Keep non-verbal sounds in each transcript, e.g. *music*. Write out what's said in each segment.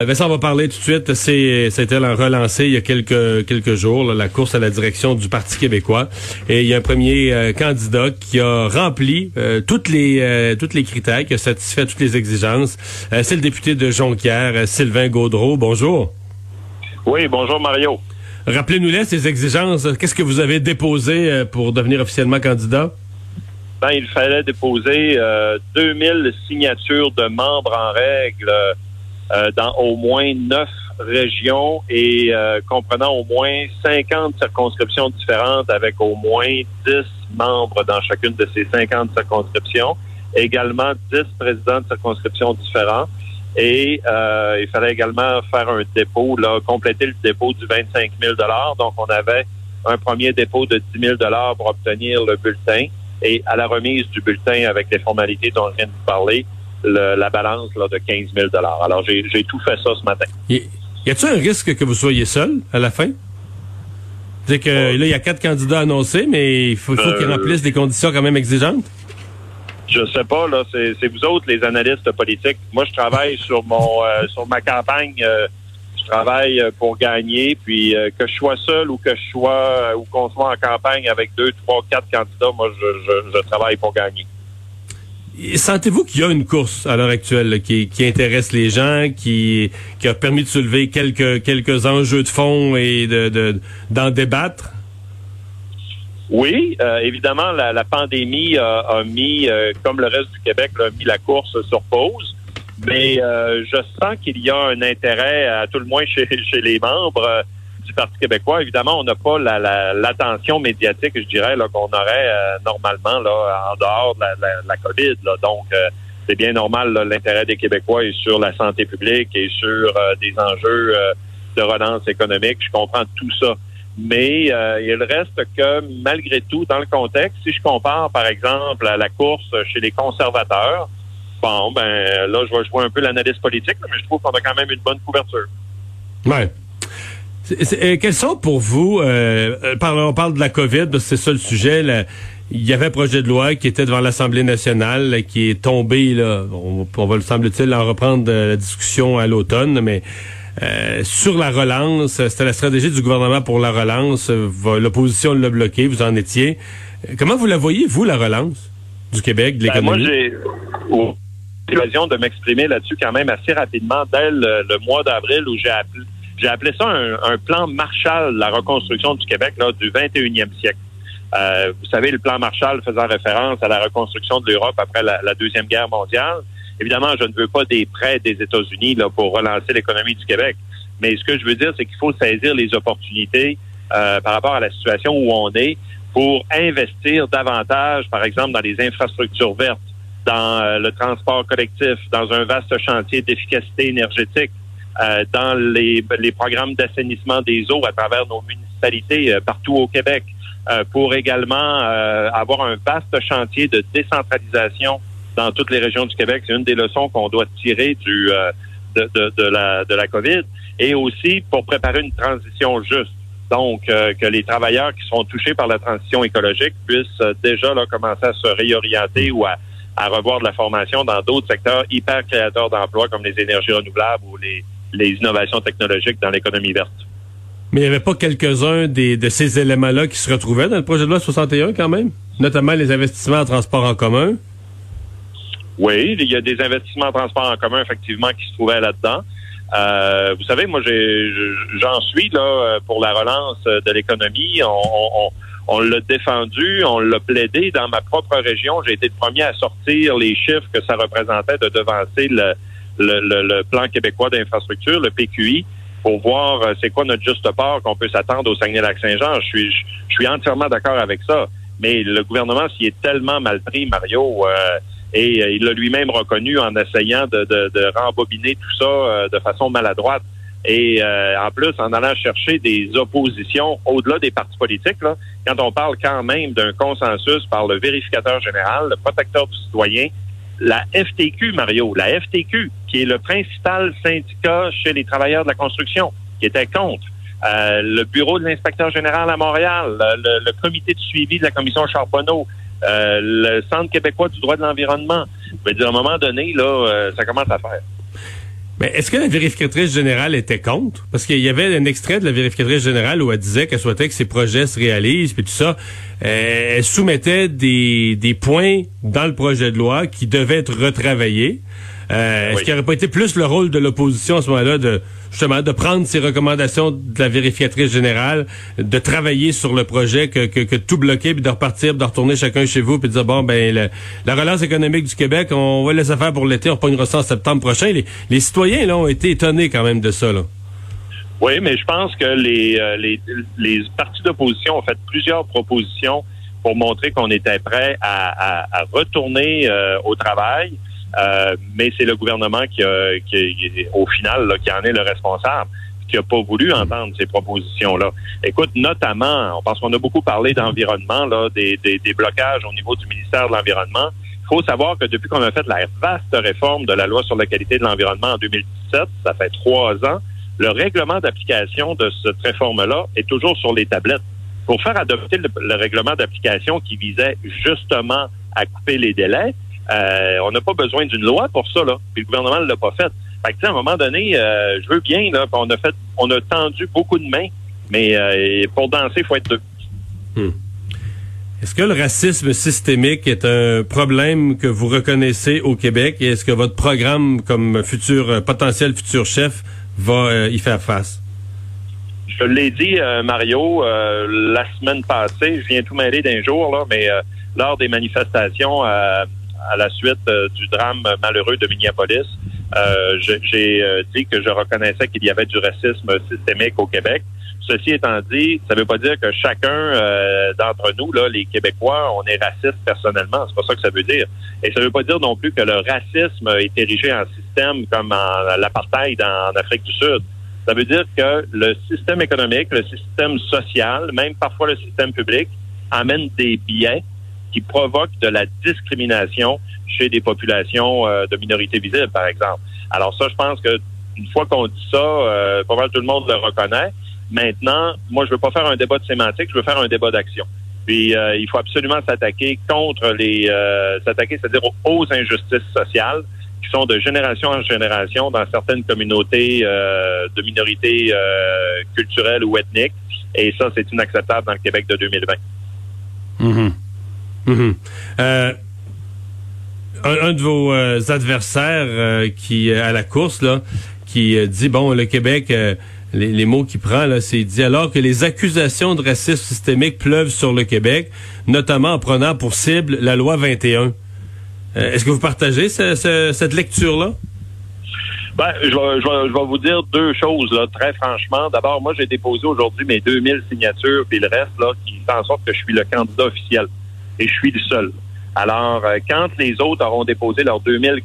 Vincent, on va parler tout de suite. C'est, c'était relancé il y a quelques quelques jours la course à la direction du Parti québécois. Et il y a un premier euh, candidat qui a rempli euh, toutes les euh, toutes les critères, qui a satisfait toutes les exigences. c'est le député de Jonquière, Sylvain Gaudreau. Bonjour. Oui, bonjour Mario. Rappelez-nous-les ces exigences. Qu'est-ce que vous avez déposé pour devenir officiellement candidat? Ben, il fallait déposer 2000 signatures de membres en règle euh, dans au moins neuf régions et euh, comprenant au moins 50 circonscriptions différentes avec au moins 10 membres dans chacune de ces 50 circonscriptions, également 10 présidents de circonscriptions différents. Et euh, il fallait également faire un dépôt, là, compléter le dépôt du 25 000 Donc, on avait un premier dépôt de 10 000 pour obtenir le bulletin. Et à la remise du bulletin avec les formalités dont je viens de vous parler, la balance là, de 15 000 Alors, j'ai tout fait ça ce matin. Y, a-t-il un risque que vous soyez seul à la fin? C'est que là, il y a quatre candidats annoncés, mais il faut, faut qu'ils euh, remplissent des conditions quand même exigeantes? Je sais pas, là, c'est vous autres, les analystes politiques. Moi, je travaille *laughs* sur mon euh, sur ma campagne. Euh, je travaille pour gagner, puis que je sois seul ou que je sois ou qu'on soit en campagne avec deux, trois, quatre candidats, moi, je travaille pour gagner. Sentez-vous qu'il y a une course à l'heure actuelle qui, intéresse les gens, qui, a permis de soulever quelques, quelques enjeux de fond et de, d'en débattre? Oui, euh, évidemment, la, pandémie a, mis, euh, comme le reste du Québec, a mis la course sur pause. Mais euh, je sens qu'il y a un intérêt, à tout le moins chez, *laughs* chez les membres, du Parti québécois. Évidemment, on n'a pas l'attention médiatique, je dirais, qu'on aurait euh, normalement là, en dehors de la, COVID. Donc, euh, c'est bien normal, l'intérêt des Québécois est sur la santé publique et sur euh, des enjeux de relance économique. Je comprends tout ça. Mais il reste que, malgré tout, dans le contexte, si je compare, par exemple, à la course chez les conservateurs, bon, ben là, je vais jouer un peu l'analyse politique, mais je trouve qu'on a quand même une bonne couverture. Ouais. Euh, quels sont pour vous, euh, euh on parle de la COVID, c'est ça le sujet, il y avait un projet de loi qui était devant l'Assemblée nationale, qui est tombé, là, on, va le semble-t-il en reprendre la discussion à l'automne, mais sur la relance, c'était la stratégie du gouvernement pour la relance, l'opposition l'a bloqué, vous en étiez. Comment vous la voyez, vous, la relance du Québec, de ben, l'économie? moi, j'ai l'occasion de m'exprimer là-dessus quand même assez rapidement dès le mois d'avril où j'ai appelé j'ai appelé ça un, plan Marshall, la reconstruction du Québec là, du 21e siècle. Euh, vous savez, le plan Marshall faisant référence à la reconstruction de l'Europe après la, Deuxième Guerre mondiale. Évidemment, je ne veux pas des prêts des États-Unis pour relancer l'économie du Québec. Mais ce que je veux dire, c'est qu'il faut saisir les opportunités euh, par rapport à la situation où on est pour investir davantage, par exemple, dans les infrastructures vertes, dans euh, le transport collectif, dans un vaste chantier d'efficacité énergétique, euh, dans les, les programmes d'assainissement des eaux à travers nos municipalités euh, partout au Québec, euh, pour également avoir un vaste chantier de décentralisation dans toutes les régions du Québec. C'est une des leçons qu'on doit tirer du de, de, de, la, de la COVID et aussi pour préparer une transition juste. Donc, que les travailleurs qui sont touchés par la transition écologique puissent déjà là, commencer à se réorienter ou à, à revoir de la formation dans d'autres secteurs hyper créateurs d'emplois comme les énergies renouvelables ou les, les innovations technologiques dans l'économie verte. Mais il n'y avait pas quelques-uns de ces éléments-là qui se retrouvaient dans le projet de loi 61 quand même, notamment les investissements en transport en commun? Oui, il y a des investissements en transport en commun effectivement qui se trouvaient là-dedans. Euh, vous savez, moi, j'en suis là pour la relance de l'économie. On, l'a défendu, on l'a plaidé dans ma propre région. J'ai été le premier à sortir les chiffres que ça représentait de devancer le, le, plan québécois d'infrastructure, le PQI, pour voir euh, c'est quoi notre juste part qu'on peut s'attendre au Saguenay-Lac-Saint-Jean. Je suis, je, suis entièrement d'accord avec ça. Mais le gouvernement s'y est tellement mal pris, Mario, euh, et euh, il l'a lui-même reconnu en essayant de, de, rembobiner tout ça de façon maladroite. Et en plus, en allant chercher des oppositions au-delà des partis politiques, là, quand on parle quand même d'un consensus par le vérificateur général, le protecteur du citoyen, la FTQ, Mario, la FTQ, qui est le principal syndicat chez les travailleurs de la construction, qui était contre. Euh, le bureau de l'inspecteur général à Montréal, le, comité de suivi de la commission Charbonneau, euh, le Centre québécois du droit de l'environnement. Je à un moment donné, là, euh, ça commence à faire. Mais est-ce que la vérificatrice générale était contre? Parce qu'il y avait un extrait de la vérificatrice générale où elle disait qu'elle souhaitait que ses projets se réalisent, puis tout ça. Euh, elle soumettait des, des points dans le projet de loi qui devaient être retravaillés. Euh, est-ce qu'il n'aurait pas été plus le rôle de l'opposition à ce moment-là de justement de prendre ces recommandations de la vérificatrice générale, de travailler sur le projet que, que, que tout bloquer, puis de repartir, de retourner chacun chez vous, puis de dire bon ben la relance économique du Québec, on va laisser faire pour l'été, on pognera ça en septembre prochain. Les, les citoyens là ont été étonnés quand même de ça là. Oui, mais je pense que les, euh, les, les partis d'opposition ont fait plusieurs propositions pour montrer qu'on était prêt à, à, à retourner euh, au travail. Euh, mais c'est le gouvernement qui, a, qui au final, là, qui en est le responsable qui n'a pas voulu entendre ces propositions-là. Écoute, notamment, parce qu'on a beaucoup parlé d'environnement, là, des, des, des, blocages au niveau du ministère de l'Environnement. Il faut savoir que depuis qu'on a fait la vaste réforme de la loi sur la qualité de l'environnement en 2017, ça fait trois ans, le règlement d'application de cette réforme-là est toujours sur les tablettes. Pour faire adopter le, le règlement d'application qui visait justement à couper les délais, euh, on n'a pas besoin d'une loi pour ça, là. Puis le gouvernement ne l'a pas fait. Fait que, à un moment donné, euh, je veux bien, là, on a fait, on a tendu beaucoup de mains, mais euh, pour danser, il faut être deux. Hmm. Est-ce que le racisme systémique est un problème que vous reconnaissez au Québec et est-ce que votre programme comme futur potentiel futur chef va y faire face? Je l'ai dit, Mario, la semaine passée, je viens tout mêler d'un jour, là, mais lors des manifestations à la suite euh, du drame malheureux de Minneapolis, euh, j'ai euh, dit que je reconnaissais qu'il y avait du racisme systémique au Québec. Ceci étant dit, ça ne veut pas dire que chacun d'entre nous, là, les Québécois, on est raciste personnellement. C'est pas ça que ça veut dire. Et ça ne veut pas dire non plus que le racisme est érigé en système comme en l'apartheid en Afrique du Sud. Ça veut dire que le système économique, le système social, même parfois le système public, amène des biais qui provoque de la discrimination chez des populations euh, de minorités visibles, par exemple. Alors ça, je pense que une fois qu'on dit ça, euh, pas mal tout le monde le reconnaît. Maintenant, moi, je veux pas faire un débat de sémantique, je veux faire un débat d'action. Puis euh, il faut absolument s'attaquer contre les euh, s'attaquer, c'est-à-dire aux injustices sociales qui sont de génération en génération dans certaines communautés de minorités culturelles ou ethniques. Et ça, c'est inacceptable dans le Québec de 2020. Mm Mhm. Euh, un, de vos euh, adversaires euh, qui à la course qui dit bon le Québec les, mots qu'il prend là, c'est dit alors que les accusations de racisme systémique pleuvent sur le Québec, notamment en prenant pour cible la loi 21. Est-ce que vous partagez cette lecture là? Ben, je vais, je, vais, vous dire deux choses, très franchement. D'abord, moi, j'ai déposé aujourd'hui mes 2000 signatures, puis le reste, qui fait en sorte que je suis le candidat officiel et je suis le seul. Alors, euh, quand les autres auront déposé leurs 2000,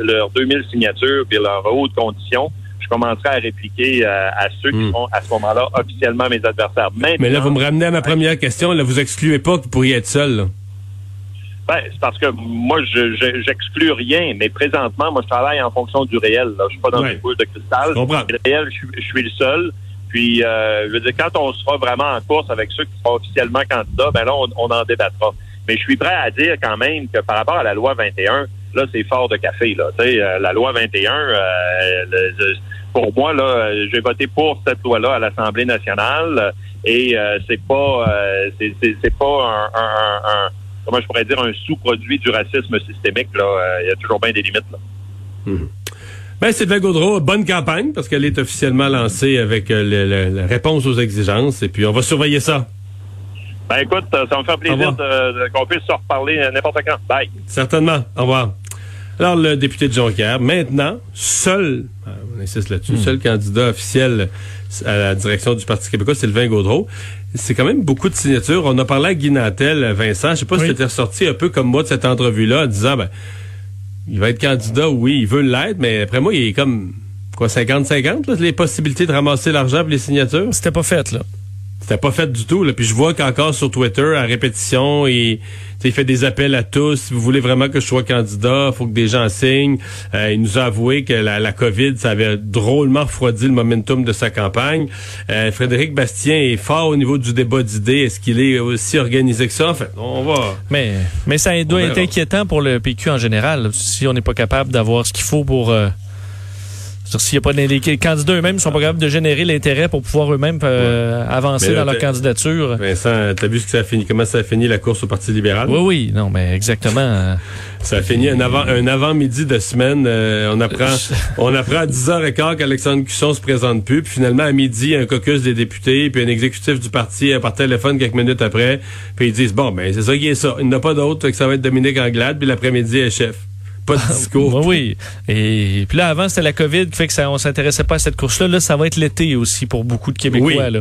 leurs 2000 signatures et leurs hautes conditions, je commencerai à répliquer euh, à ceux qui hmm. sont à ce moment-là officiellement mes adversaires. Mais là, vous me ramenez à ma première question. Là, vous excluez pas que vous pourriez être seul. Ben, c'est parce que moi, je j'exclus rien, mais présentement, moi, je travaille en fonction du réel. Là. Je suis pas dans une boule de cristal. Je. Le réel, je, suis le seul. Puis, euh, je veux dire, quand on sera vraiment en course avec ceux qui seront officiellement candidats, ben là, on, on en débattra. Mais je suis prêt à dire quand même que par rapport à la loi 21, là, c'est fort de café. Là. Euh, la loi 21, euh, pour moi, là, j'ai voté pour cette loi-là à l'Assemblée nationale et euh, c'est pas c'est pas un, comment je pourrais dire un sous-produit du racisme systémique. Là. Il y a toujours bien des limites. Là. Mmh. Ben, Sylvain Gaudreau, bonne campagne parce qu'elle est officiellement lancée avec la réponse aux exigences et puis on va surveiller ça. Ben écoute, ça me fait plaisir qu'on puisse se reparler n'importe quand. Bye. Certainement. Au revoir. Alors, le député de Jonquière, maintenant, seul, euh, on insiste là-dessus, hmm. seul candidat officiel à la direction du Parti québécois, Sylvain Gaudreau. C'est quand même beaucoup de signatures. On a parlé à Guy Vincent. Je sais pas si tu étais ressorti un peu comme moi de cette entrevue-là en disant, ben, il va être candidat, oui, il veut l'être, mais après moi, il est comme, quoi, 50-50, les possibilités de ramasser l'argent pour les signatures? C'était pas fait, là. C'était pas fait du tout. Là. Puis je vois qu'encore sur Twitter, à répétition, il, il fait des appels à tous. Si vous voulez vraiment que je sois candidat, faut que des gens signent. Euh, il nous a avoué que la, la, COVID, ça avait drôlement refroidi le momentum de sa campagne. Euh, Frédéric Bastien est fort au niveau du débat d'idées. Est-ce qu'il est aussi organisé que ça? En fait, on va... Mais, mais ça doit être inquiétant pour le PQ en général, si on n'est pas capable d'avoir ce qu'il faut pour... Euh S'il y a pas les, candidats eux-mêmes sont pas capables de générer l'intérêt pour pouvoir eux-mêmes euh, avancer là, dans leur candidature. Vincent, t'as vu ce que ça a fini, comment ça a fini la course au Parti libéral? Oui, oui, non, mais exactement. *laughs* Ça a fini un avant, un avant-midi de semaine. euh, on apprend, *laughs* on apprend à 10h15 qu'Alexandre Cusson se présente plus. Puis finalement, à midi, un caucus des députés, puis un exécutif du parti euh, par téléphone quelques minutes après. Puis ils disent, bon, ben c'est ça qui est ça. Il n'y en a pas d'autre, que ça va être Dominique Anglade. Puis l'après-midi, est chef. Pas de *laughs* discours. Oui, oui. Et puis là, avant, c'était la COVID qui fait que ça, on s'intéressait pas à cette course-là. Là, ça va être l'été aussi pour beaucoup de Québécois. Oui. Là.